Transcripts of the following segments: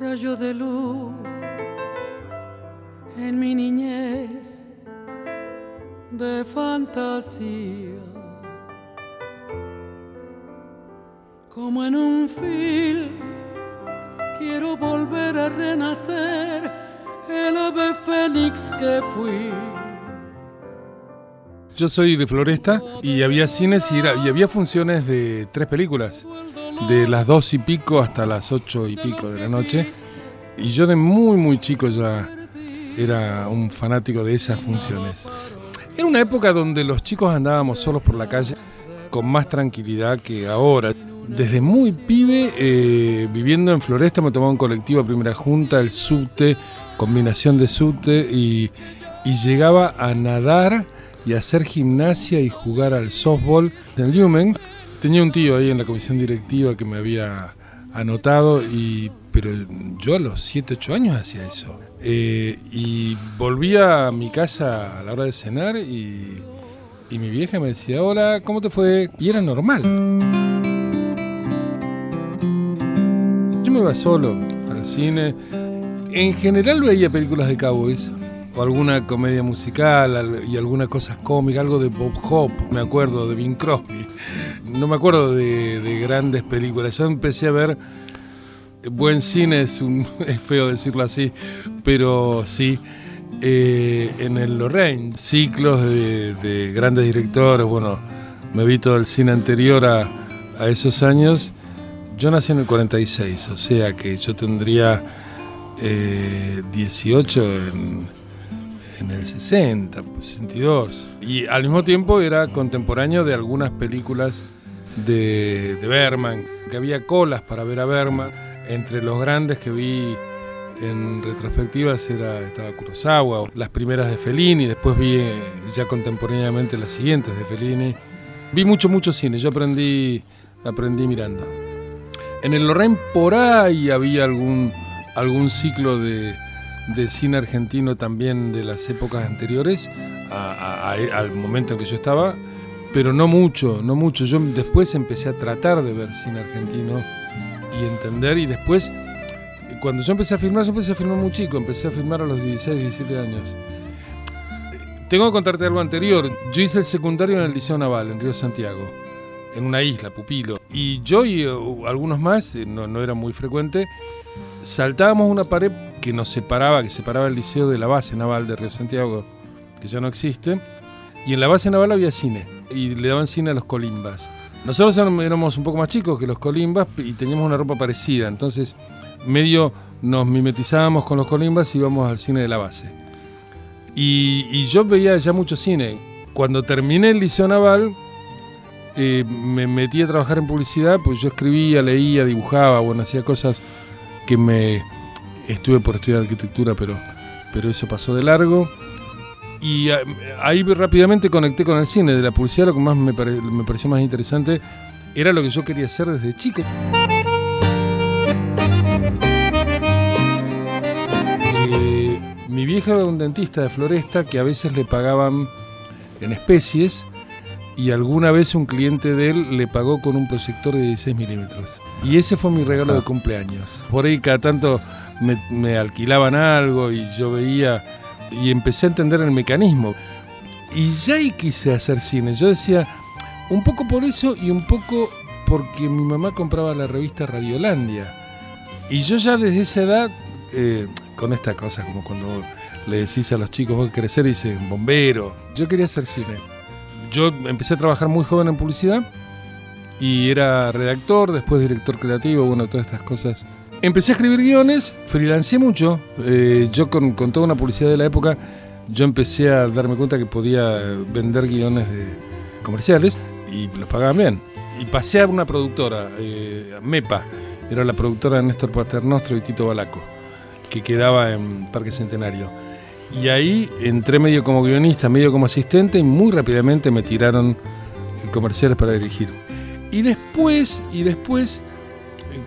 rayo de luz en mi niñez de fantasía. Como en un film, quiero volver a renacer el ave fénix que fui. Yo soy de Floresta y había cines y, era- y había funciones de tres películas, de las dos y pico hasta las ocho y pico de la noche. Y yo de muy, muy chico ya era un fanático de esas funciones. Era una época donde los chicos andábamos solos por la calle con más tranquilidad que ahora. Desde muy pibe, eh, viviendo en Floresta, me tomaba un colectivo a primera junta, el subte, combinación de subte, y, y llegaba a nadar y hacer gimnasia y jugar al softball en Lumen. Tenía un tío ahí en la comisión directiva que me había anotado, y, pero yo a los 7, 8 años hacía eso. Eh, y volvía a mi casa a la hora de cenar y, y mi vieja me decía, hola, ¿cómo te fue? Y era normal. Yo me iba solo al cine. En general veía películas de cowboys o alguna comedia musical al- y algunas cosas cómicas, algo de Bob Hope, me acuerdo, de Bing Crosby. No me acuerdo de, de grandes películas. Yo empecé a ver buen cine, es, un- es feo decirlo así, pero sí. eh, en el Lorraine, ciclos de, de grandes directores, bueno, me vi todo el cine anterior a, esos años. Yo nací en el 46, o sea que yo tendría eh, 18 en, en el 60, 62. Y al mismo tiempo era contemporáneo de algunas películas de, de Berman, que había colas para ver a Berman. Entre los grandes que vi en retrospectivas era, estaba Kurosawa, las primeras de Fellini, después vi eh, ya contemporáneamente las siguientes de Fellini. Vi mucho, mucho cine, yo aprendí, aprendí mirando. En el Lorraine por ahí había algún, algún ciclo de, de cine argentino también de las épocas anteriores al momento en que yo estaba, pero no mucho, no mucho. Yo después empecé a tratar de ver cine argentino y entender y después, cuando yo empecé a filmar, yo empecé a filmar muy chico, empecé a filmar a los 16, 17 años. Tengo que contarte algo anterior. Yo hice el secundario en el Liceo Naval, en Río Santiago, en una isla, Pupilo. Y yo y eh, algunos más, eh, no, no era muy frecuente, saltábamos una pared que nos separaba, que separaba el liceo de la base naval de Río Santiago, que ya no existe. Y en la base naval había cine, y le daban cine a los colimbas. Nosotros éramos- un poco más chicos que los colimbas y teníamos una ropa parecida, entonces medio nos mimetizábamos con los colimbas y íbamos al cine de la base. Y, y yo veía ya mucho cine. Cuando terminé el liceo naval, eh, me metí a trabajar en publicidad, pues yo escribía, leía, dibujaba, bueno, hacía cosas que me estuve por estudiar arquitectura, pero, pero eso pasó de largo. Y ah, ahí rápidamente conecté con el cine. De la publicidad lo que más me, pare- me pareció más interesante era lo que yo quería hacer desde chico. Eh, mi vieja era un dentista de Floresta que a veces le pagaban en especies y alguna vez un cliente de él le pagó con un proyector de 16 milímetros. Y ese fue mi regalo de cumpleaños. Por ahí cada tanto me, me alquilaban algo y yo veía y empecé a entender el mecanismo. Y ya ahí quise hacer cine. Yo decía, un poco por eso y un poco porque mi mamá compraba la revista Radiolandia. Y yo ya desde esa edad, eh, con esta cosa como cuando le decís a los chicos, vos ser, y dicen, bombero. Yo quería hacer cine. Yo empecé a trabajar muy joven en publicidad y era redactor, después director creativo, bueno, todas estas cosas. Empecé a escribir guiones, freelancé mucho. Eh, yo con, toda una publicidad de la época, yo empecé a darme cuenta que podía vender guiones de comerciales y los pagaban bien. Y pasé a una productora, eh, MEPA, era la productora de Néstor Paternostro y Tito Balaco, que quedaba en Parque Centenario. Y ahí entré medio como guionista, medio como asistente y muy rápidamente me tiraron comerciales para dirigir. Y después, y después,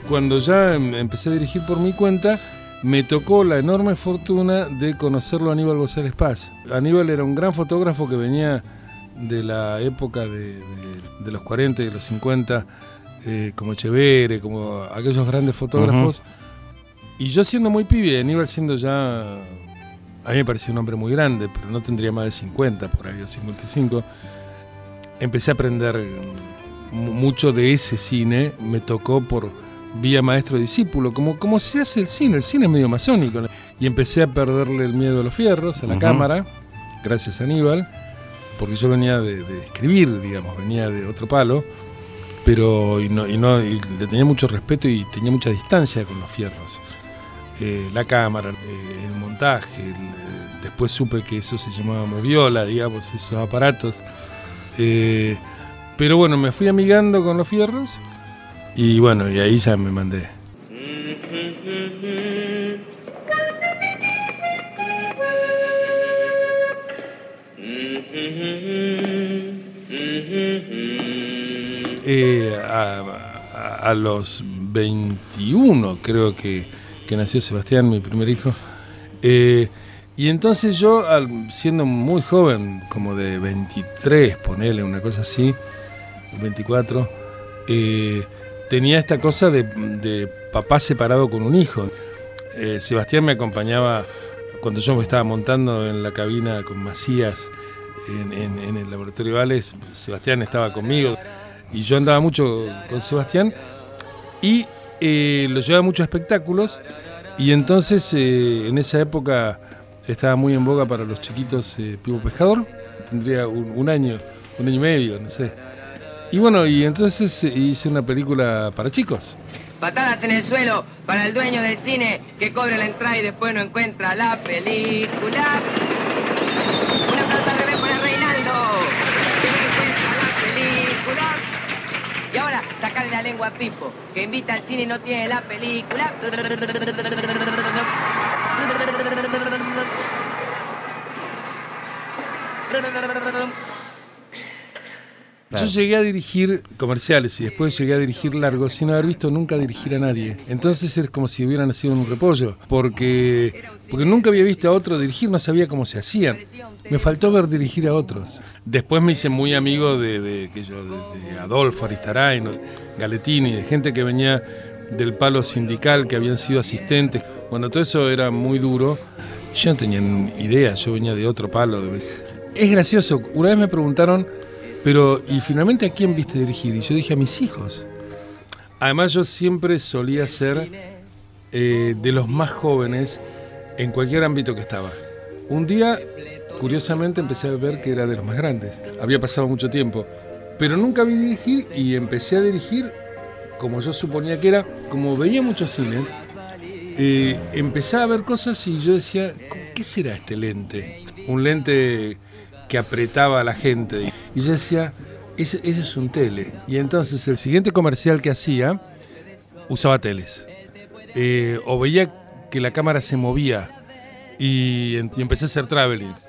cuando ya em- empecé a dirigir por mi cuenta, me tocó la enorme fortuna de conocerlo a Aníbal González Paz. Aníbal era un gran fotógrafo que venía de la época de, de- de los 40 y de los 50, eh, como Echeverre, como aquellos grandes fotógrafos. Y yo siendo muy pibe, Aníbal siendo ya, a mí me parecía un hombre muy grande, pero no tendría más de 50, por ahí, o 55, empecé a aprender mucho de ese cine, me tocó por vía maestro-discípulo, como, como se hace el cine, el cine es medio masónico, y empecé a perderle el miedo a los fierros, a la cámara, gracias a Aníbal, porque yo venía de, escribir, digamos, venía de otro palo, pero y no, y no le tenía mucho respeto y tenía mucha distancia con los fierros. Eh, la cámara, eh, el montaje, eh, después supe que eso se llamaba moviola, digamos, esos aparatos. pero bueno, me fui amigando con los fierros y bueno, y ahí ya me mandé. a, los 21 creo que que nació Sebastián, mi primer hijo. Eh, y entonces yo, siendo muy joven, como de 23, ponele una cosa así, 24, eh, tenía esta cosa de, papá separado con un hijo. Eh, Sebastián me acompañaba cuando yo me estaba montando en la cabina con Macías en, en el laboratorio Vales, Sebastián estaba conmigo y yo andaba mucho con Sebastián y eh, lo llevaba a muchos espectáculos y entonces eh, en esa época estaba muy en boga para los chiquitos eh, Pivo Pescador, tendría un, año, un año y medio, no sé. Y bueno, y entonces hice una película para chicos. Patadas en el suelo para el dueño del cine que cobra la entrada y después no encuentra la película. sacarle la lengua a Pipo, que invita al cine y no tiene la película. Yo llegué a dirigir comerciales y después llegué a dirigir largos sin haber visto nunca dirigir a nadie. Entonces es como si hubiera nacido en un repollo, porque, porque nunca había visto a otro dirigir, no sabía cómo se hacían. Me faltó ver dirigir a otros. Después me hice muy amigo de, de, de Adolfo Aristarain, Galetini, de gente que venía del palo sindical, que habían sido asistentes. Bueno, todo eso era muy duro. Yo no tenía idea, yo venía de otro palo. Es gracioso, una vez me preguntaron, pero ¿y finalmente a quién viste dirigir? Y yo dije a mis hijos. Además yo siempre solía ser eh, de los más jóvenes en cualquier ámbito que estaba. Un día curiosamente empecé a ver que era de los más grandes. Había pasado mucho tiempo, pero nunca vi dirigir y empecé a dirigir como yo suponía que era, como veía mucho cine, eh, empecé a ver cosas y yo decía, ¿qué será este lente? Un lente que apretaba a la gente. Y yo decía, ese, es un tele. Y entonces el siguiente comercial que hacía usaba teles. Eh, o veía que la cámara se movía y, empecé a hacer travelings.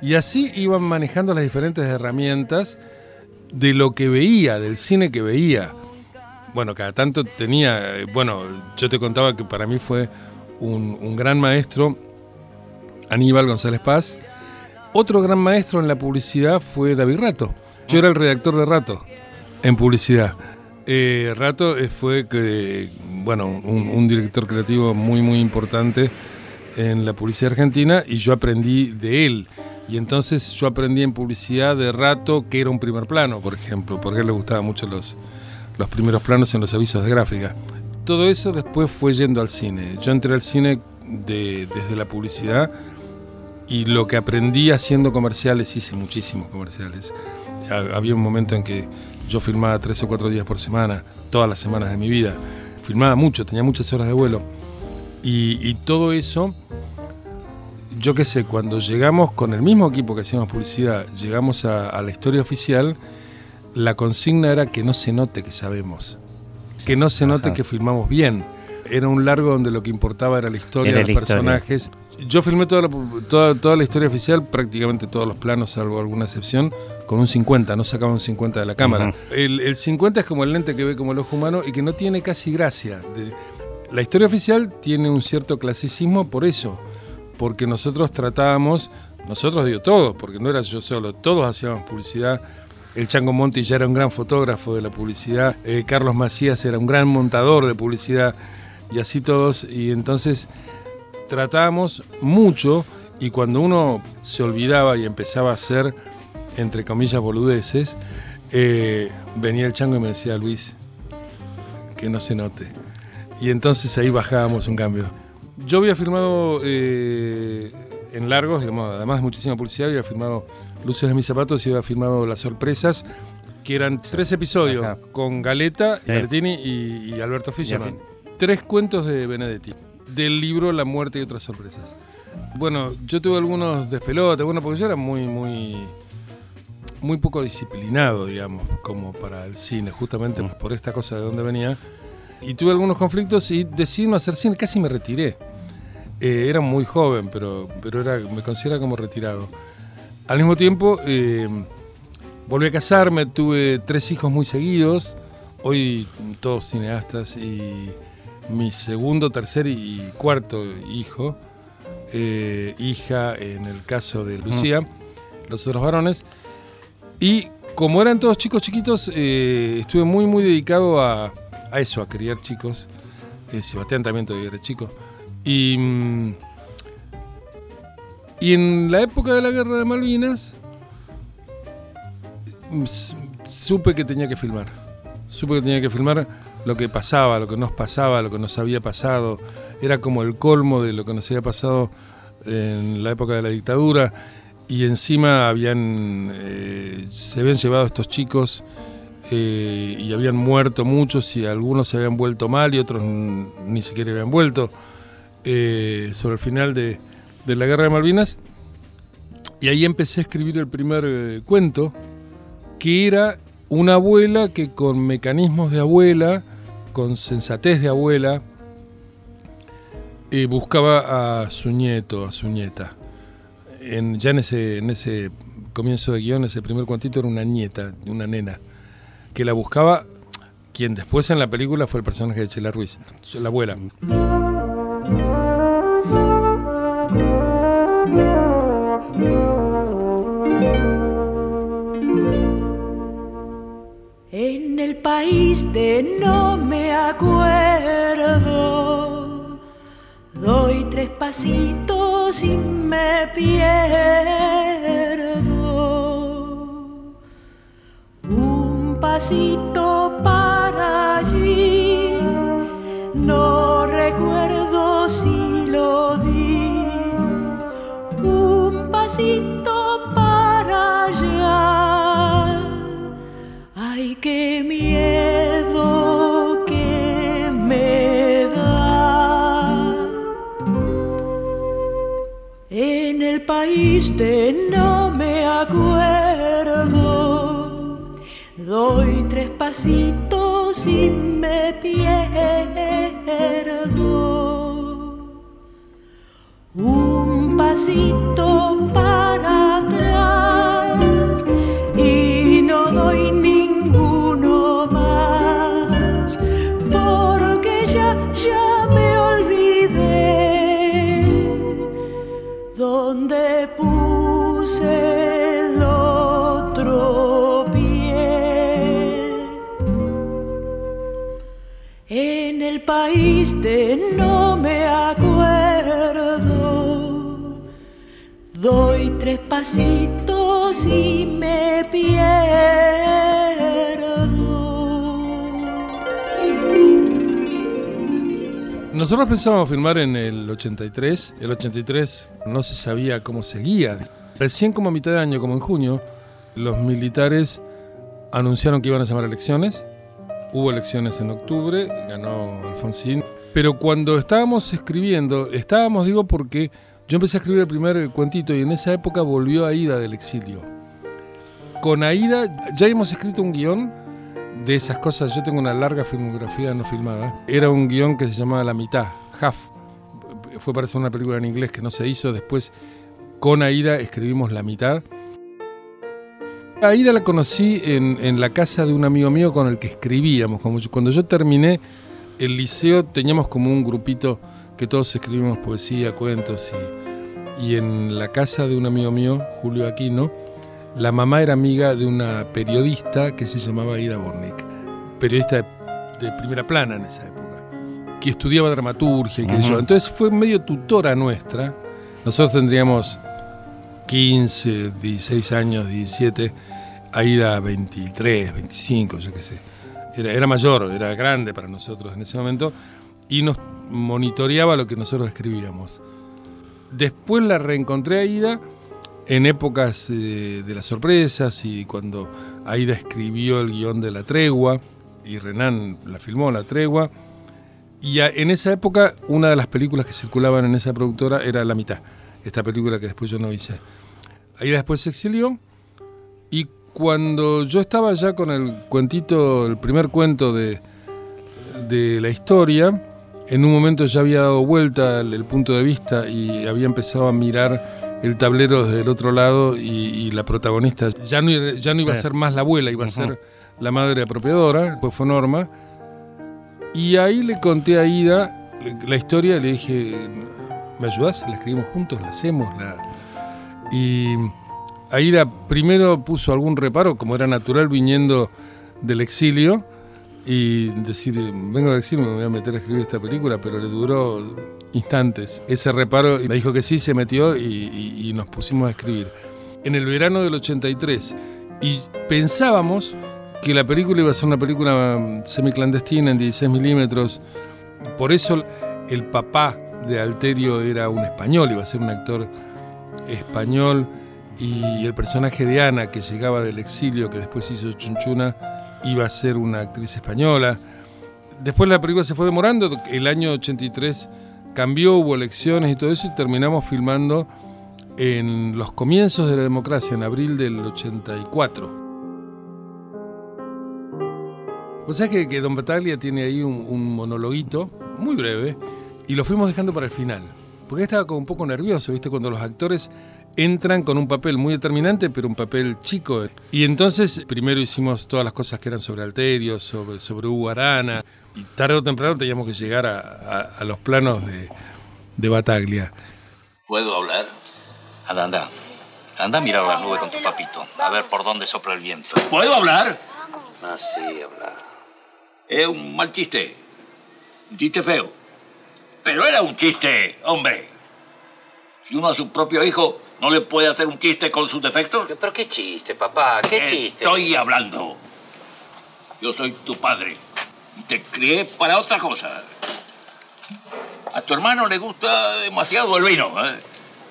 Y así iban manejando las diferentes herramientas de lo que veía, del cine que veía. Bueno, cada tanto tenía, bueno, yo te contaba que para mí fue un, gran maestro, Aníbal González Paz. Otro gran maestro en la publicidad fue David Rato. Yo era el redactor de Rato en publicidad. Eh, Rato eh, fue, bueno, un, un director creativo muy, muy importante en la publicidad argentina y yo aprendí de él. Y entonces yo aprendí en publicidad de rato que era un primer plano, por ejemplo, porque a él le gustaban mucho los, los primeros planos en los avisos de gráfica. Todo eso después fue yendo al cine. Yo entré al cine desde la publicidad y lo que aprendí haciendo comerciales, hice muchísimos comerciales. Había un momento en que yo filmaba tres o cuatro días por semana, todas las semanas de mi vida. Filmaba mucho, tenía muchas horas de vuelo. Y, y todo eso yo qué sé, cuando llegamos con el mismo equipo que hacíamos publicidad, llegamos a, la historia oficial, la consigna era que no se note que sabemos, que no se note que filmamos bien. Era un largo donde lo que importaba era la historia, los personajes. Yo filmé toda la, toda, toda la historia oficial, prácticamente todos los planos, salvo alguna excepción, con un 50, no sacaba un 50 de la cámara. el, el, 50 es como el lente que ve como el ojo humano y que no tiene casi gracia. la historia oficial tiene un cierto clasicismo por eso porque nosotros tratábamos, nosotros digo todos, porque no era yo solo, todos hacíamos publicidad. El Chango Monti ya era un gran fotógrafo de la publicidad, eh, Carlos Macías era un gran montador de publicidad. y así todos. Y entonces tratábamos mucho y cuando uno se olvidaba y empezaba a hacer, entre comillas, boludeces, eh, venía el chango y me decía, Luis, que no se note. Y entonces ahí bajábamos un cambio. Yo había firmado eh, en largos, digamos, además de muchísima publicidad, había firmado Luces de mis zapatos y había firmado Las sorpresas, que eran tres episodios con Galeta, Bertini y, Alberto Fischerman. Tres cuentos de Benedetti, del libro La muerte y otras sorpresas. Bueno, yo tuve algunos despelotes, bueno, porque yo era muy, muy, muy poco disciplinado, digamos, como para el cine, justamente mm. por esta cosa de donde venía. Y tuve algunos conflictos y decidí no hacer cine, casi me retiré. Eh, era muy joven, pero, pero era, me considera como retirado. Al mismo tiempo, eh, volví a casarme, tuve tres hijos muy seguidos, hoy todos cineastas, y mi segundo, tercer y cuarto hijo, eh, hija en el caso de Lucía, los otros varones. Y como eran todos chicos chiquitos, estuve muy, muy dedicado a, a eso, a criar chicos. Eh, Sebastián también todavía era chico. Y, mm, y en la época de la guerra de Malvinas, mm, supe que tenía que filmar. Supe que tenía que filmar lo que pasaba, lo que nos pasaba, lo que nos había pasado. Era como el colmo de lo que nos había pasado en la época de la dictadura. Y encima habían, eh, se habían llevado estos chicos eh, y habían muerto muchos y algunos se habían vuelto mal y otros ni siquiera habían vuelto eh, sobre el final de, la guerra de Malvinas. Y ahí empecé a escribir el primer cuento, que era una abuela que con mecanismos de abuela, con sensatez de abuela, buscaba a su nieto, a su nieta. En, ya en ese, en ese comienzo de guion, ese primer cuantito era una nieta, una nena que la buscaba quien después en la película fue el personaje de Chela Ruiz, la abuela. De no me acuerdo, doy tres pasitos y me pierdo. Pasito para allí, no recuerdo si lo di, un pasito no me acuerdo Doy tres pasitos y me pierdo. Un pasito para el otro. país de no me acuerdo. Doy tres pasitos y me pierdo. Nosotros pensábamos filmar en el 83. El 83 no se sabía cómo seguía. Recién como a mitad de año, como en junio, los militares anunciaron que iban a llamar elecciones Hubo elecciones en octubre, ganó Alfonsín. Pero cuando estábamos escribiendo, estábamos, digo, porque yo empecé a escribir el primer cuentito y en esa época volvió Aida del exilio. Con Aida ya hemos escrito un guion de esas cosas. Yo tengo una larga filmografía no filmada. Era un guion que se llamaba La mitad, Half. Fue para hacer una película en inglés que no se hizo. Después, con Aida, escribimos La mitad Aida la conocí en, la casa de un amigo mío con el que escribíamos. cuando yo terminé el liceo teníamos como un grupito que todos escribimos poesía, cuentos y, en la casa de un amigo mío, Julio Aquino, la mamá era amiga de una periodista que se llamaba Aida Bornik, periodista de, primera plana en esa época. que estudiaba dramaturgia y que yo. Entonces fue medio tutora nuestra. Nosotros tendríamos 15, 16 años, 17, Aida 23, 25, yo qué sé. Era, mayor, era grande para nosotros en ese momento y nos monitoreaba lo que nosotros escribíamos. Después la reencontré a Aida en épocas eh, de las sorpresas y cuando Aida escribió el guion de La Tregua y Renan la filmó, La Tregua. Y en esa época una de las películas que circulaban en esa productora era La Mitad, esta película que después yo no hice. Aida después se exilió y cuando yo estaba ya con el cuentito, el primer cuento de, de la historia, en un momento ya había dado vuelta el, punto de vista y había empezado a mirar el tablero desde el otro lado y, la protagonista ya no, ya no iba a ser más la abuela, iba a ser la madre apropiadora, pues fue Norma. Y ahí le conté a Ida la historia y le dije, ¿me ayudas? La escribimos juntos, la hacemos. La... Y Aida primero puso algún reparo, como era natural viniendo del exilio, y decir, vengo a decir, me voy a meter a escribir esta película, pero le duró instantes. Ese reparo, me dijo que sí, se metió y, nos pusimos a escribir. En el verano del 83, y pensábamos que la película iba a ser una película mm, semiclandestina en 16 milímetros, por eso el papá de Alterio era un español, iba a ser un actor español, y el personaje de Ana, que llegaba del exilio, que después hizo Chunchuna, iba a ser una actriz española. Después la película se fue demorando, el año 83 cambió, hubo elecciones y todo eso, y terminamos filmando en los comienzos de la democracia, en abril del 84. O sea que, que Don Bataglia tiene ahí un, un, monologuito muy breve y lo fuimos dejando para el final. Porque estaba como un poco nervioso, ¿viste? Cuando los actores entran con un papel muy determinante, pero un papel chico. Y entonces primero hicimos todas las cosas que eran sobre Alterio, sobre, sobre Hugo Arana, y tarde o temprano teníamos que llegar a, los planos de, de, Bataglia. ¿Puedo hablar? Anda, anda. Anda a mirar las nubes con tu papito, a ver por dónde sopla el viento. ¿Puedo hablar? Ah, sí, habla. Es un mal chiste. Un chiste feo. Pero era un chiste, hombre. Si uno a su propio hijo ¿No le puede hacer un chiste con sus defectos? ¿Pero qué chiste, papá? ¿Qué chiste? Estoy hablando. Yo soy tu padre y te crié para otra cosa. A tu hermano le gusta demasiado el vino, ¿eh?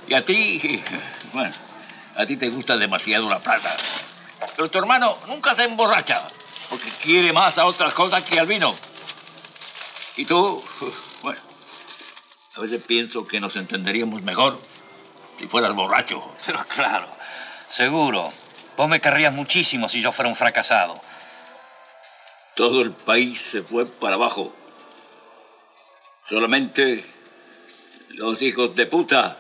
Y a ti, bueno, a ti te gusta demasiado la plata. Pero tu hermano nunca se emborracha, porque quiere más a otras cosas que al vino. Y tú, a veces pienso que nos entenderíamos mejor si fueras borracho. Pero claro, seguro. Vos me querrías muchísimo si yo fuera un fracasado. Todo el país se fue para abajo. Solamente los hijos de puta,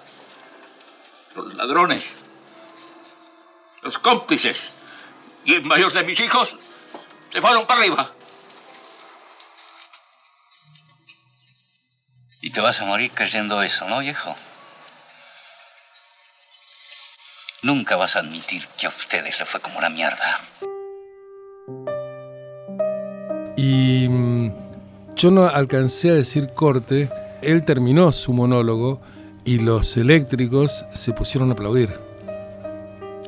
los ladrones, los cómplices y el mayor de mis hijos se fueron para arriba. Y te vas a morir creyendo eso, ¿no, viejo? Nunca vas a admitir que a ustedes le fue como la mierda. Y mm, yo no alcancé a decir corte, él terminó su monólogo y los eléctricos se pusieron a aplaudir.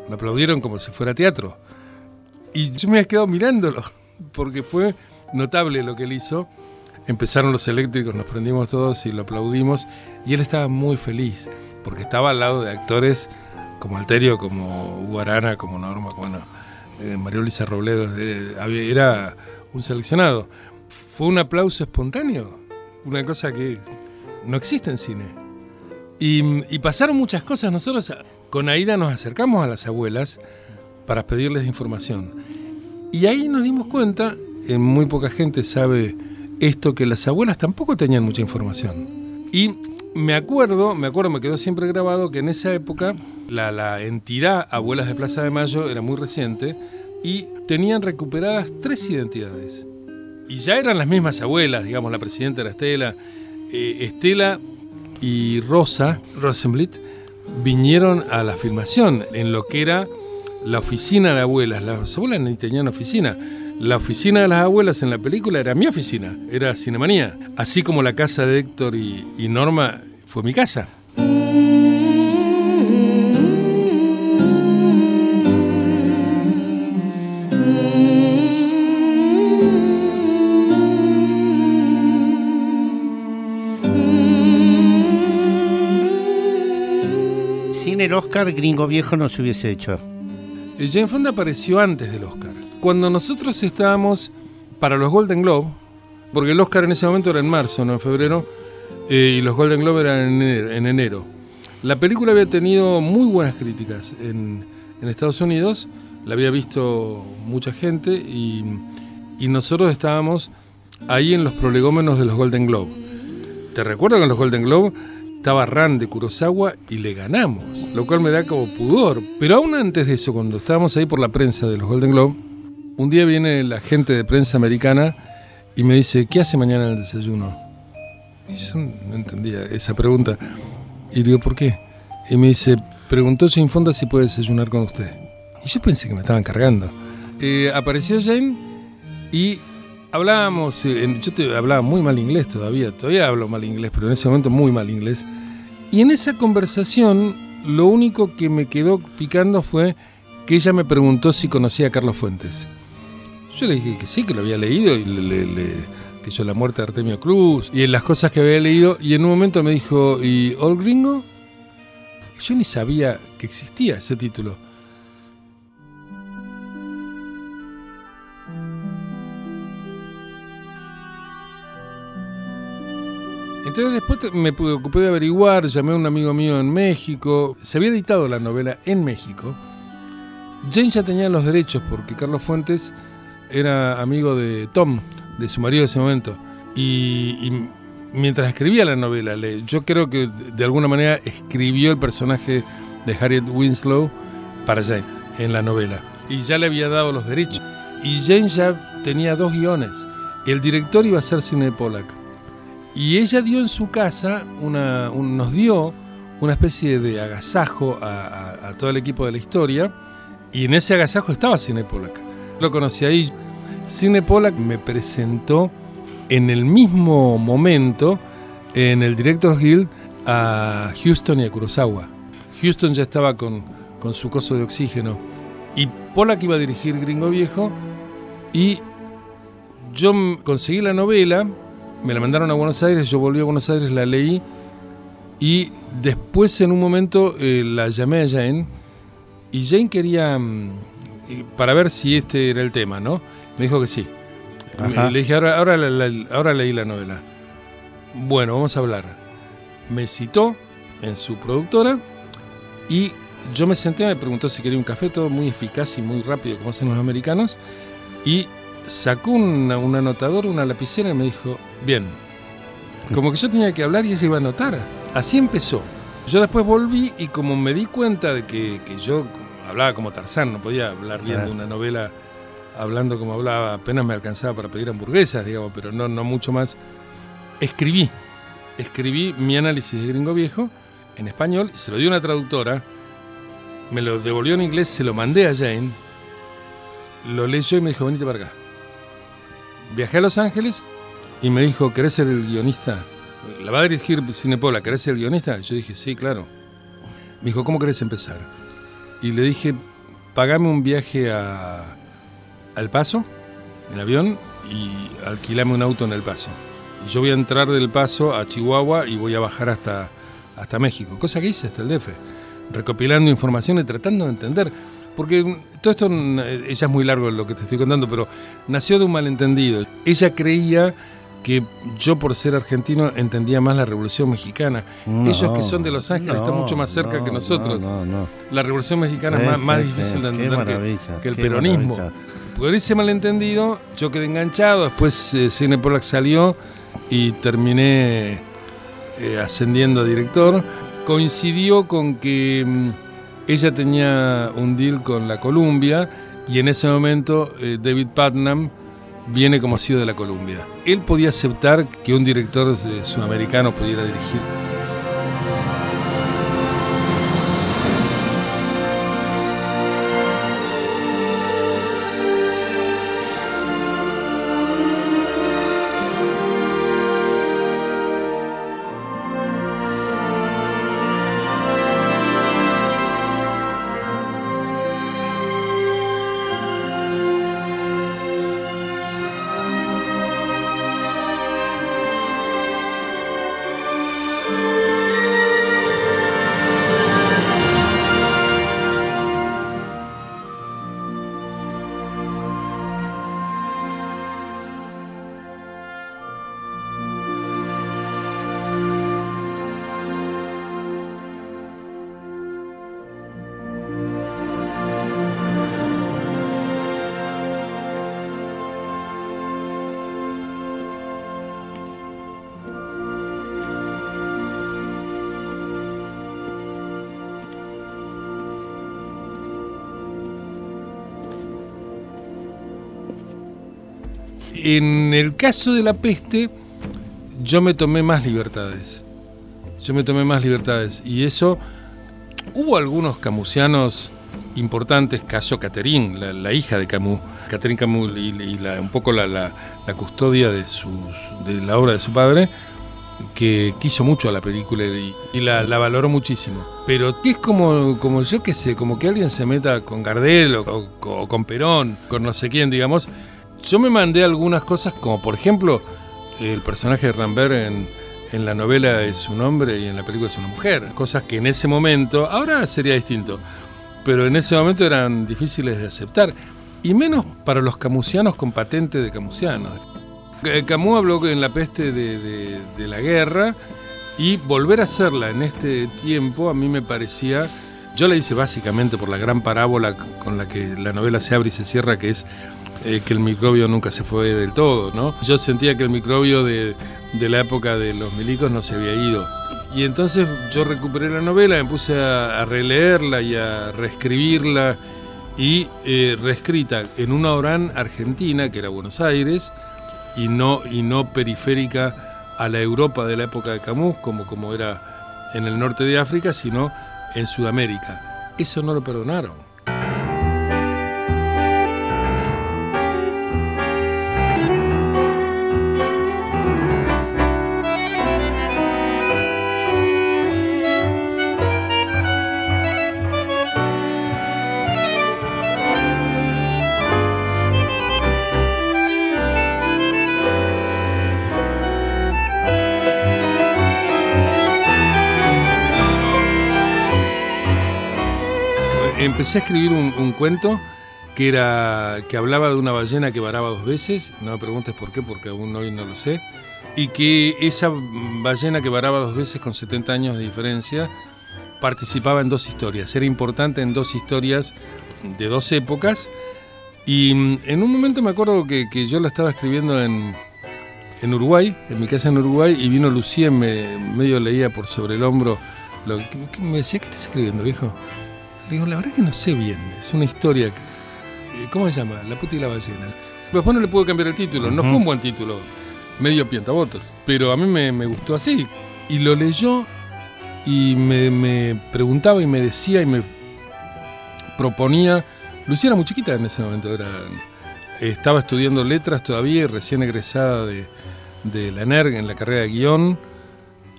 Lo aplaudieron como si fuera teatro. Y yo me había quedado mirándolo, porque fue notable lo que él hizo. Empezaron los eléctricos, nos prendimos todos y lo aplaudimos. Y él estaba muy feliz, porque estaba al lado de actores como Alterio, como Guarana, como Norma, bueno, eh, María Luisa Robledo, era un seleccionado. Fue un aplauso espontáneo, una cosa que no existe en cine. Y, pasaron muchas cosas. Nosotros con Aida nos acercamos a las abuelas para pedirles información. Y ahí nos dimos cuenta, en muy poca gente sabe esto, que las abuelas tampoco tenían mucha información. Y me acuerdo, me acuerdo, me quedó siempre grabado que en esa época la, entidad Abuelas de Plaza de Mayo era muy reciente y tenían recuperadas tres identidades. Y ya eran las mismas abuelas, digamos, la presidenta era Estela. Eh, Estela y Rosa Rosenblit vinieron a la filmación en lo que era la oficina de abuelas. Las abuelas ni tenían oficina. La oficina de las abuelas en la película era mi oficina, era Cinemanía. Así como la casa de Héctor y, y Norma fue mi casa. Sin el Oscar, Gringo Viejo no se hubiese hecho. Jane Fonda apareció antes del Oscar. Cuando nosotros estábamos para los Golden Globe, porque el Oscar en ese momento era en marzo, no en febrero, eh, y los Golden Globe eran en enero, en enero. La película había tenido muy buenas críticas en, en Estados Unidos, la había visto mucha gente y, y nosotros estábamos ahí en los prolegómenos de los Golden Globe. Te recuerdo que en los Golden Globe estaba Ran de Kurosawa y le ganamos, lo cual me da como pudor. Pero aún antes de eso, cuando estábamos ahí por la prensa de los Golden Globe, un día viene la gente de prensa americana y me dice, ¿qué hace mañana en el desayuno? Y yo no entendía esa pregunta. Y digo, ¿por qué? Y me dice, preguntó Jane Fonda si puede desayunar con usted. Y yo pensé que me estaban cargando. Eh, apareció Jane y hablábamos, eh, yo te hablaba muy mal inglés todavía, todavía hablo mal inglés, pero en ese momento muy mal inglés. Y en esa conversación, lo único que me quedó picando fue que ella me preguntó si conocía a Carlos Fuentes. Yo le dije que sí, que lo había leído y le, le- que yo la muerte de Artemio Cruz y en las cosas que había leído. Y en un momento me dijo, ¿y Old Gringo? Yo ni sabía que existía ese título. Entonces después me ocupé de averiguar, llamé a un amigo mío en México, se había editado la novela en México. Jane ya tenía los derechos porque Carlos Fuentes era amigo de Tom, de su marido de ese momento. Y, y mientras escribía la novela, le- yo creo que de alguna manera escribió el personaje de Harriet Winslow para Jane en la novela. Y ya le había dado los derechos. Y Jane ya tenía dos guiones. El director iba a ser Cine Pollack. Y ella dio en su casa, una, un- nos dio una especie de agasajo a, a- a todo el equipo de la historia. Y en ese agasajo estaba Cine Pollack. Lo conocí ahí. Cine Pollack me presentó en el mismo momento en el Directors Guild a Houston y a Kurosawa. Houston ya estaba con, con su coso de oxígeno. Y Pollack iba a dirigir Gringo Viejo. Y yo conseguí la novela, me la mandaron a Buenos Aires, yo volví a Buenos Aires, la leí. Y después en un momento eh, la llamé a Jane. Y Jane quería, mm, para ver si este era el tema, ¿no? Me dijo que sí. Ajá. Le dije, ahora, ahora, leí la novela. Bueno, vamos a hablar. Me citó en su productora y yo me senté, me preguntó si quería un café, todo muy eficaz y muy rápido, como hacen los americanos. Y sacó una- un anotador, una lapicera y me dijo, bien. Como que yo tenía que hablar y ella iba a anotar. Así empezó. Yo después volví y como me di cuenta de que, que yo hablaba como Tarzán, no podía hablar bien de una novela hablando como hablaba, apenas me alcanzaba para pedir hamburguesas, digamos, pero no, no mucho más. Escribí, escribí mi análisis de Gringo Viejo en español se lo dio una traductora, me lo devolvió en inglés, se lo mandé a Jane, lo leyó y me dijo, venite para acá. Viajé a Los Ángeles y me dijo, ¿querés ser el guionista? ¿La va a dirigir Cinepola? ¿Querés ser el guionista? Yo dije, sí, claro. Me dijo, ¿cómo querés empezar? Y le dije, pagame un viaje a, al Paso, en avión, y alquilame un auto en El Paso. Y yo voy a entrar del Paso a Chihuahua y voy a bajar hasta, hasta México. Cosa que hice hasta el DF, recopilando información y tratando de entender. Porque todo esto, mm, eh, ella es muy largo lo que te estoy contando, pero nació de un malentendido. Ella creía que yo por ser argentino entendía más la Revolución Mexicana. Ellos que son de Los Ángeles están mucho más cerca no, que nosotros. No, no, no. La Revolución Mexicana Sí, es más, más sí, difícil de entender que, el peronismo. maravilla. Por ese malentendido, yo quedé enganchado. Después eh, Cine Pollack salió y terminé eh, ascendiendo a director. Coincidió con que mm, ella tenía un deal con la Columbia y en ese momento eh, David Putnam viene como CEO de la Columbia. Él podía aceptar que un director sudamericano pudiera dirigir. En el caso de la peste, yo me tomé más libertades. Yo me tomé más libertades. Y eso, hubo algunos camusianos importantes, caso Catherine, la, hija de Camus, Catherine Camus y, y la- un poco la, custodia de, la obra de su padre, que quiso mucho a la película y, la, la valoró muchísimo. Pero es como, yo qué sé, como que alguien se meta con Gardel o- o con Perón, con no sé quién, digamos. Yo me mandé algunas cosas, como por ejemplo el personaje de Rambert en, en la novela es un hombre y en la película es una mujer. Cosas que en ese momento, ahora sería distinto, pero en ese momento eran difíciles de aceptar. Y menos para los camusianos con patente de camusianos. Eh, Camus habló en La peste de, de- de la guerra y volver a hacerla en este tiempo a mí me parecía, yo la hice básicamente por la gran parábola con la que la novela se abre y se cierra, que es eh, que el microbio nunca se fue del todo, ¿no? Yo sentía que el microbio de, de la época de los milicos no se había ido. Y entonces yo recuperé la novela, me puse a, a releerla y a reescribirla y eh, reescrita en una Orán argentina, que era Buenos Aires, y no, y no periférica a la Europa de la época de Camus, como, como era en el norte de África, sino en Sudamérica. Eso no lo perdonaron. Empecé a escribir un, un cuento que, era, que hablaba de una ballena que varaba dos veces, no me preguntes por qué, porque aún hoy no lo sé, y que esa ballena que varaba dos veces con 70 años de diferencia participaba en dos historias, era importante en dos historias de dos épocas, y mm, en un momento me acuerdo que, que yo la estaba escribiendo en, en Uruguay, en mi casa en Uruguay, y vino Lucía me medio leía por sobre el hombro, lo que me decía, ¿qué estás escribiendo, viejo? Le digo, la verdad que no sé bien, es una historia. eh, ¿Cómo se llama? La puta y la ballena. Después no le puedo cambiar el título, no fue un buen título, medio piantavotos, pero a mí me, me gustó así. Y lo leyó y me, me preguntaba y me decía y me proponía. Lucía era muy chiquita en ese momento, era, estaba estudiando letras todavía recién egresada de, de la NERG en la carrera de guion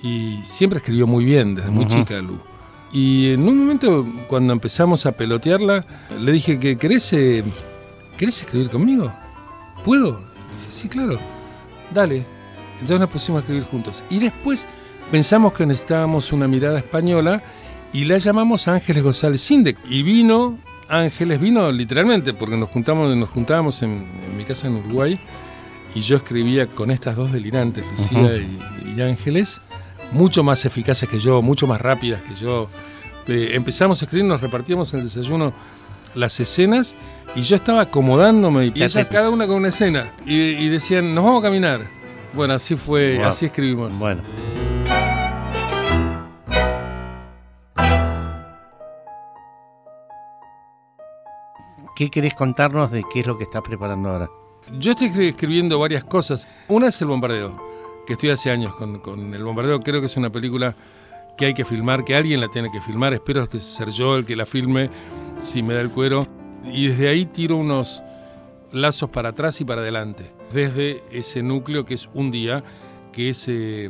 y siempre escribió muy bien desde muy chica Lu. Y en un momento, cuando empezamos a pelotearla, le dije que querés, eh, ¿querés escribir conmigo? ¿Puedo? Le dije, sí, claro. Dale. Entonces nos pusimos a escribir juntos. Y después pensamos que necesitábamos una mirada española y la llamamos Ángeles González Sindec. Y vino, Ángeles vino literalmente, porque nos juntamos, nos juntábamos en, en mi casa en Uruguay y yo escribía con estas dos delirantes, Lucía y Ángeles, mucho más eficaces que yo, mucho más rápidas que yo. Eh, empezamos a escribir, nos repartíamos en el desayuno las escenas y yo estaba acomodándome y ¿Qué ellas cada una con una escena y, y decían, nos vamos a caminar. Bueno, así fue, Wow. así escribimos. Bueno. ¿Qué querés contarnos de qué es lo que estás preparando ahora? Yo estoy escri- escribiendo varias cosas. Una es El Bombardeo, que estoy hace años con, con El Bombardeo. Creo que es una película que hay que filmar, que alguien la tiene que filmar. Espero que ser yo el que la filme, si me da el cuero. Y desde ahí tiro unos lazos para atrás y para adelante. Desde ese núcleo que es un día, que es eh,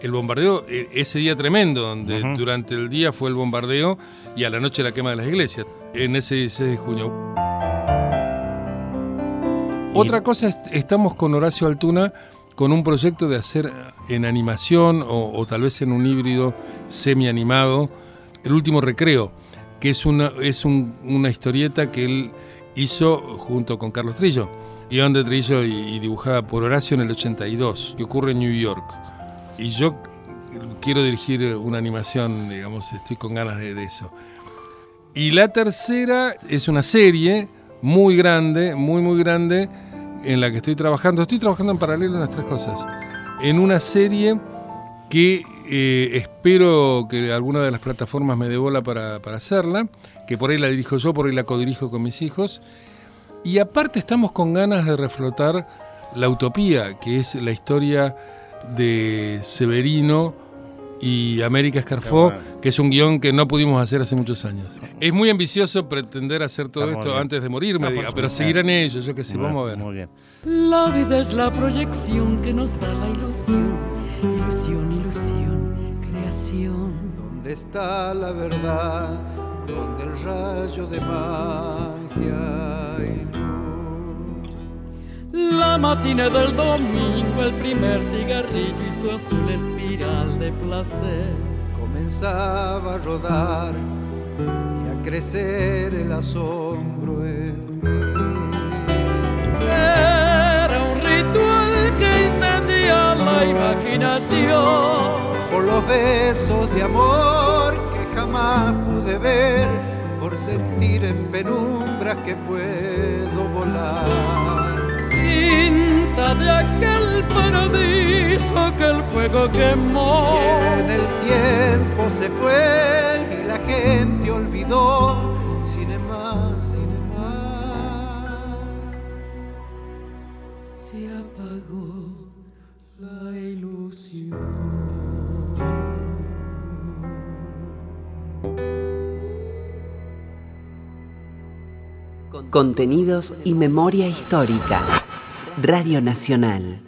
el bombardeo, eh, ese día tremendo, donde durante el día fue el bombardeo y a la noche la quema de las iglesias, en ese 16 de junio. Otra cosa, es, estamos con Horacio Altuna con un proyecto de hacer en animación o, tal vez en un híbrido semi-animado El último recreo, que es una, es un- una historieta que él hizo junto con Carlos Trillo, guion de Trillo y, y dibujada por Horacio en el 82, que ocurre en New York. Y yo quiero dirigir una animación, digamos, estoy con ganas de, de eso. Y la tercera es una serie muy grande, muy, muy grande, en la que estoy trabajando. Estoy trabajando en paralelo en las tres cosas. En una serie que eh, espero que alguna de las plataformas me dé bola para, para hacerla, que por ahí la dirijo yo, por ahí la codirijo con mis hijos. Y aparte estamos con ganas de reflotar La Utopía, que es la historia de Severino y América Escarfó, que es un guion que no pudimos hacer hace muchos años. Es muy ambicioso pretender hacer todo Está esto antes de morirme, Ah, diga, pero seguirán ellos, yo qué sé, Muy vamos a ver. Muy bien. La vida es la proyección que nos da la ilusión. Ilusión, ilusión, creación. ¿Dónde está la verdad? ¿Dónde el rayo de magia? La matina del domingo, el primer cigarrillo y su azul espiral de placer. Comenzaba a rodar y a crecer el asombro en mí. Era un ritual que incendía la imaginación. Por los besos de amor que jamás pude ver, por sentir en penumbras que puedo volar. Cinta de aquel paradiso que el fuego quemó. Y en el tiempo se fue y la gente olvidó. Cinema, cinema. Se apagó la ilusión. Contenidos y memoria histórica. Radio Nacional.